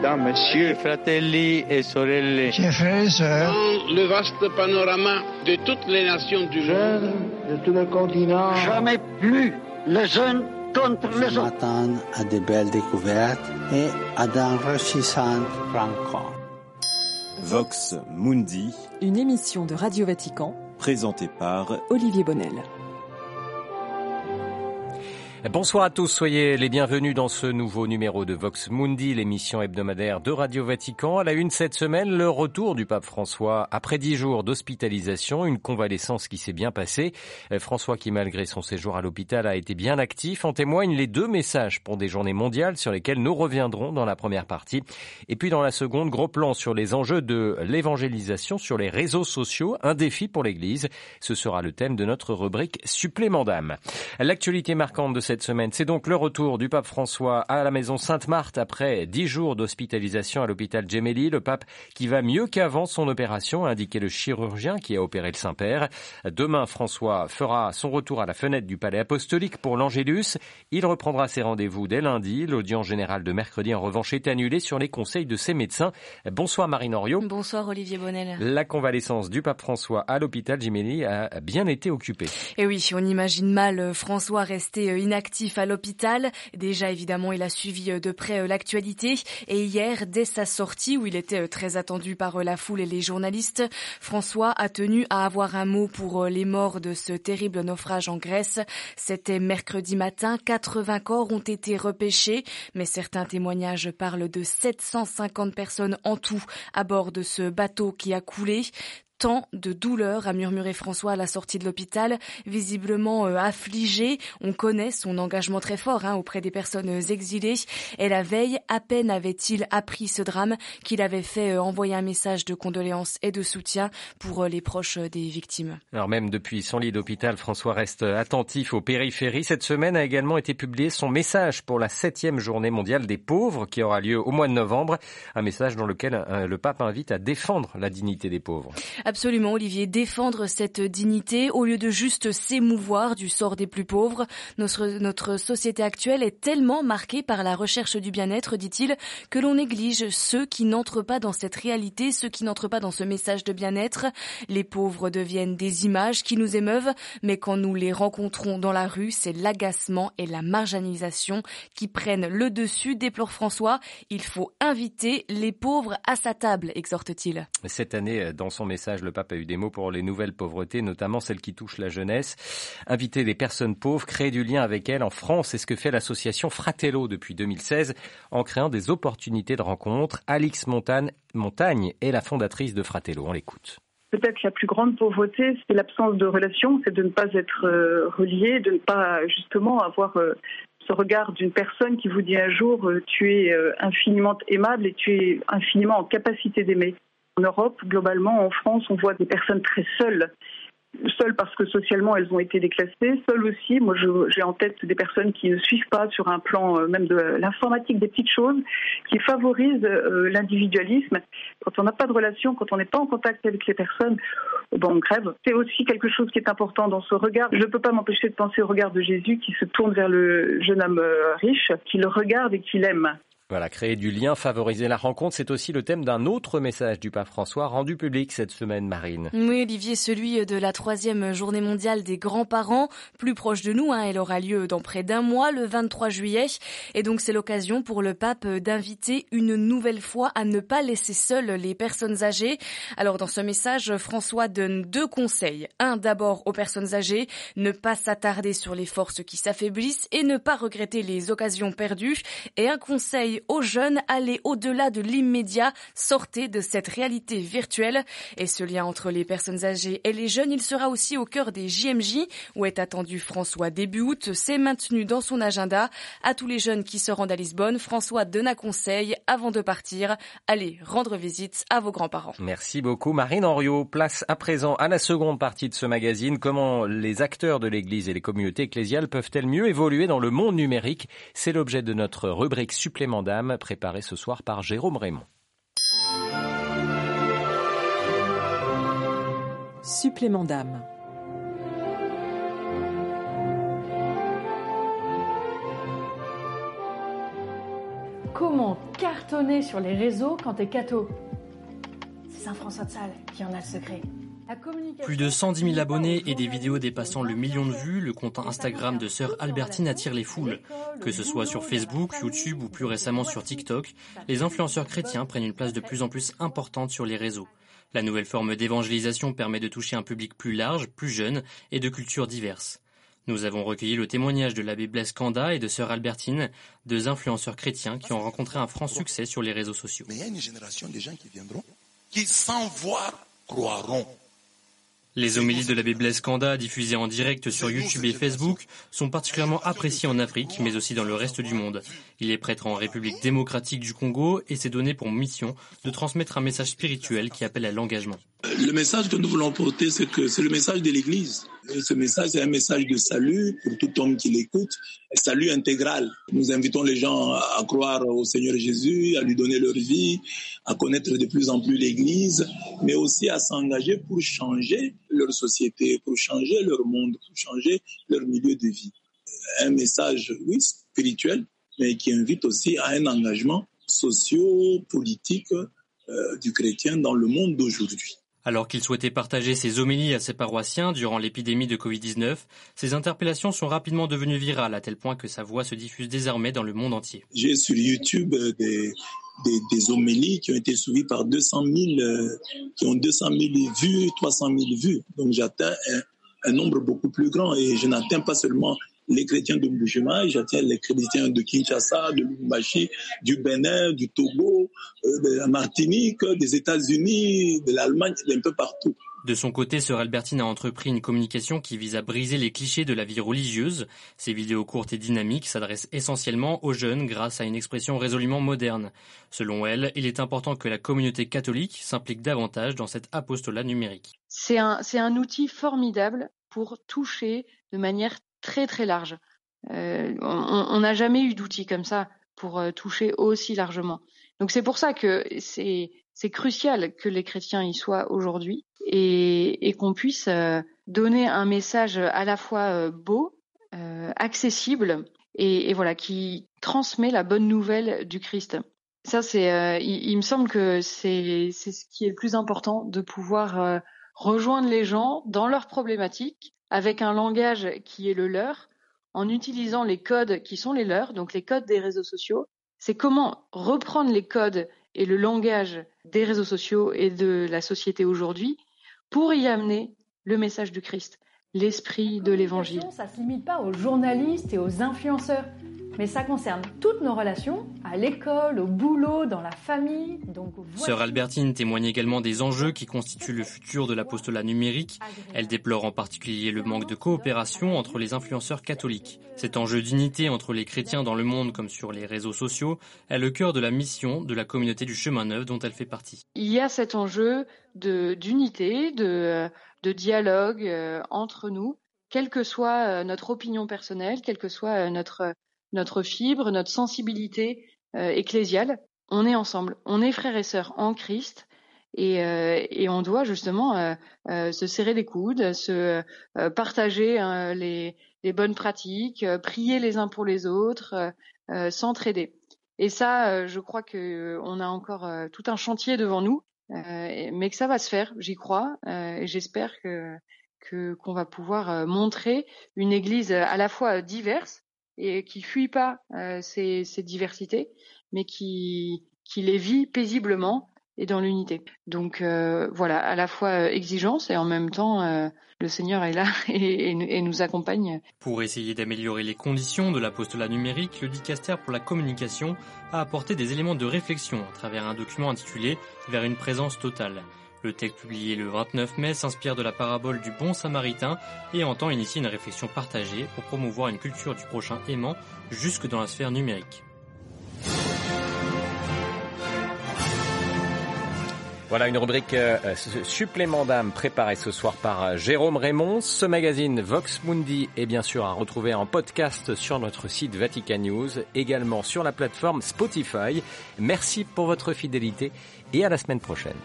mesdames, messieurs, fratelli et sorelle, chers frères et sœurs, dans le vaste panorama de toutes les nations du monde, de tout le continent, jamais plus les jeunes contre les autres. m'attendre à de belles découvertes et à d'enrichissantes rencontres. Vox Mundi, une émission de Radio Vatican présentée par Olivier Bonnel. Bonsoir à tous, soyez les bienvenus dans ce nouveau numéro de Vox Mundi, l'émission hebdomadaire de Radio Vatican. À la une cette semaine, le retour du pape François après dix jours d'hospitalisation, une convalescence qui s'est bien passée. François qui, malgré son séjour à l'hôpital, a été bien actif. En témoignent les deux messages pour des journées mondiales sur lesquelles nous reviendrons dans la première partie. Et puis dans la seconde, gros plan sur les enjeux de l'évangélisation sur les réseaux sociaux, un défi pour l'Église. Ce sera le thème de notre rubrique Supplément d'âme. L'actualité marquante de semaine. C'est donc le retour du pape François à la maison Sainte-Marthe après dix jours d'hospitalisation à l'hôpital Gemelli. Le pape qui va mieux qu'avant son opération, a indiqué le chirurgien qui a opéré le Saint-Père. Demain, François fera son retour à la fenêtre du palais apostolique pour l'Angélus. Il reprendra ses rendez-vous dès lundi. L'audience générale de mercredi, en revanche, est annulée sur les conseils de ses médecins. Bonsoir Marine Henriot. Bonsoir Olivier Bonnel. La convalescence du pape François à l'hôpital Gemelli a bien été occupée. Et oui, on imagine mal François rester inactif actif à l'hôpital. Déjà, évidemment, il a suivi de près l'actualité. Et hier, dès sa sortie, où il était très attendu par la foule et les journalistes, François a tenu à avoir un mot pour les morts de ce terrible naufrage en Grèce. C'était mercredi matin. 80 corps ont été repêchés, mais certains témoignages parlent de 750 personnes en tout à bord de ce bateau qui a coulé tant de douleur, a murmuré François à la sortie de l'hôpital, visiblement euh, affligé. On connaît son engagement très fort hein, auprès des personnes exilées. Et la veille, à peine avait-il appris ce drame qu'il avait fait euh, envoyer un message de condoléances et de soutien pour euh, les proches des victimes. Alors même depuis son lit d'hôpital, François reste attentif aux périphéries. Cette semaine a également été publié son message pour la septième journée mondiale des pauvres qui aura lieu au mois de novembre. Un message dans lequel le pape invite à défendre la dignité des pauvres. Absolument, Olivier, défendre cette dignité au lieu de juste s'émouvoir du sort des plus pauvres. Notre, société actuelle est tellement marquée par la recherche du bien-être, dit-il, que l'on néglige ceux qui n'entrent pas dans cette réalité, ceux qui n'entrent pas dans ce message de bien-être. Les pauvres deviennent des images qui nous émeuvent, mais quand nous les rencontrons dans la rue, c'est l'agacement et la marginalisation qui prennent le dessus, déplore François. Il faut inviter les pauvres à sa table, exhorte-t-il. Cette année, dans son message, le pape a eu des mots pour les nouvelles pauvretés, notamment celles qui touchent la jeunesse. Inviter les personnes pauvres, créer du lien avec elles en France, c'est ce que fait l'association Fratello depuis 2016 en créant des opportunités de rencontre. Alix Montagne, Montagne est la fondatrice de Fratello. On l'écoute. Peut-être la plus grande pauvreté, c'est l'absence de relation, c'est de ne pas être euh, relié, de ne pas justement avoir euh, ce regard d'une personne qui vous dit un jour euh, tu es infiniment aimable et tu es infiniment en capacité d'aimer. En Europe, globalement, en France, on voit des personnes très seules. Seules parce que socialement elles ont été déclassées, seules aussi, moi j'ai en tête des personnes qui ne suivent pas sur un plan même de l'informatique, des petites choses qui favorisent l'individualisme. Quand on n'a pas de relation, quand on n'est pas en contact avec les personnes, bon, on crève. C'est aussi quelque chose qui est important dans ce regard. Je ne peux pas m'empêcher de penser au regard de Jésus qui se tourne vers le jeune homme riche, qui le regarde et qui l'aime. Voilà, créer du lien, favoriser la rencontre, c'est aussi le thème d'un autre message du pape François rendu public cette semaine, Marine. Oui, Olivier, celui de la troisième journée mondiale des grands-parents, plus proche de nous. Hein, elle aura lieu dans près d'un mois, le 23 juillet. Et donc c'est l'occasion pour le pape d'inviter une nouvelle fois à ne pas laisser seules les personnes âgées. Alors dans ce message, François donne deux conseils. Un d'abord aux personnes âgées, ne pas s'attarder sur les forces qui s'affaiblissent et ne pas regretter les occasions perdues. Et un conseil aux jeunes, allez au-delà de l'immédiat, sortez de cette réalité virtuelle. Et ce lien entre les personnes âgées et les jeunes, il sera aussi au cœur des JMJ, où est attendu François début août. C'est maintenu dans son agenda. À tous les jeunes qui se rendent à Lisbonne, François donne un conseil avant de partir. Allez rendre visite à vos grands-parents. Merci beaucoup Marine Henriot. Place à présent à la seconde partie de ce magazine. Comment les acteurs de l'Église et les communautés ecclésiales peuvent-elles mieux évoluer dans le monde numérique? C'est l'objet de notre rubrique supplément d'âme préparée ce soir par Jérôme Raymond. Supplément d'âme. comment cartonner sur les réseaux quand t'es catho? C'est Saint-François de Sales qui en a le secret. Plus de 110 000 abonnés et des vidéos dépassant le million de vues, le compte Instagram de sœur Albertine attire les foules. Que ce soit sur Facebook, YouTube ou plus récemment sur TikTok, les influenceurs chrétiens prennent une place de plus en plus importante sur les réseaux. La nouvelle forme d'évangélisation permet de toucher un public plus large, plus jeune et de cultures diverses. Nous avons recueilli le témoignage de l'abbé Blaise Kanda et de sœur Albertine, deux influenceurs chrétiens qui ont rencontré un franc succès sur les réseaux sociaux. Mais il y a une génération de gens qui viendront, qui sans voir croiront. Les homélies de l'abbé Blaise Kanda, diffusées en direct sur YouTube et Facebook, sont particulièrement appréciées en Afrique, mais aussi dans le reste du monde. Il est prêtre en République démocratique du Congo et s'est donné pour mission de transmettre un message spirituel qui appelle à l'engagement. Le message que nous voulons porter, c'est que c'est le message de l'Église. Ce message, c'est un message de salut pour tout homme qui l'écoute, salut intégral. Nous invitons les gens à croire au Seigneur Jésus, à lui donner leur vie, à connaître de plus en plus l'Église, mais aussi à s'engager pour changer leur société, pour changer leur monde, pour changer leur milieu de vie. Un message, oui, spirituel, mais qui invite aussi à un engagement socio-politique euh, du chrétien dans le monde d'aujourd'hui. Alors qu'il souhaitait partager ses homélies à ses paroissiens durant l'épidémie de Covid-19, ses interpellations sont rapidement devenues virales à tel point que sa voix se diffuse désormais dans le monde entier. J'ai sur YouTube des, des, des, homélies qui ont été suivies par 200 000, euh, qui ont 200 000 vues, 300 000 vues. Donc j'atteins un, un, nombre beaucoup plus grand et je n'atteins pas seulement les chrétiens de Mbujima, j'atteins les chrétiens de Kinshasa, de Lubumbashi, du Bénin, du Togo, euh, de la Martinique, des États-Unis, de l'Allemagne, d'un peu partout. De son côté, Sœur Albertine a entrepris une communication qui vise à briser les clichés de la vie religieuse. Ses vidéos courtes et dynamiques s'adressent essentiellement aux jeunes grâce à une expression résolument moderne. Selon elle, il est important que la communauté catholique s'implique davantage dans cet apostolat numérique. C'est un, c'est un outil formidable pour toucher de manière très très large. Euh, on n'a jamais eu d'outil comme ça pour euh, toucher aussi largement. Donc c'est pour ça que c'est c'est crucial que les chrétiens y soient aujourd'hui et, et qu'on puisse euh, donner un message à la fois euh, beau, euh, accessible et, et, voilà qui transmet la bonne nouvelle du Christ. Ça c'est, il, il, me semble que c'est c'est ce qui est le plus important de pouvoir rejoindre les gens dans leurs problématiques avec un langage qui est le leur, en utilisant les codes qui sont les leurs, donc les codes des réseaux sociaux. C'est comment reprendre les codes et le langage des réseaux sociaux et de la société aujourd'hui pour y amener le message du Christ, l'esprit de l'évangile. Ça ne se limite pas aux journalistes et aux influenceurs mais ça concerne toutes nos relations, à l'école, au boulot, dans la famille. Donc Sœur Albertine témoigne également des enjeux qui constituent le futur de l'apostolat numérique. Elle déplore en particulier le manque de coopération entre les influenceurs catholiques. Cet enjeu d'unité entre les chrétiens dans le monde comme sur les réseaux sociaux est le cœur de la mission de la communauté du chemin neuf dont elle fait partie. Il y a cet enjeu d'unité, de, de dialogue euh, entre nous, quelle que soit euh, notre opinion personnelle, quelle que soit euh, notre notre fibre, notre sensibilité euh, ecclésiale. On est ensemble, on est frères et sœurs en Christ. Et, euh, et on doit justement euh, euh se serrer les coudes, se euh, partager hein, les, les, bonnes pratiques, prier les uns pour les autres, s'entraider. Et ça, je crois que on a encore tout un chantier devant nous, mais que ça va se faire. J'y crois et j'espère que qu'on va pouvoir montrer une Église à la fois diverse, et qui fuit pas euh, ces, diversités, mais qui, les vit paisiblement et dans l'unité. Donc euh, voilà, à la fois euh, exigence et en même temps, le Seigneur est là et, et, et, nous accompagne. Pour essayer d'améliorer les conditions de l'apostolat numérique, le dicaster pour la communication a apporté des éléments de réflexion à travers un document intitulé Vers une présence totale. Le texte publié le 29 mai s'inspire de la parabole du bon samaritain et entend initier une réflexion partagée pour promouvoir une culture du prochain aimant jusque dans la sphère numérique. Voilà une rubrique euh, supplément d'âme préparée ce soir par euh, Jérôme Raymond. Ce magazine Vox Mundi est bien sûr à retrouver en podcast sur notre site Vatican News, également sur la plateforme Spotify. Merci pour votre fidélité et à la semaine prochaine.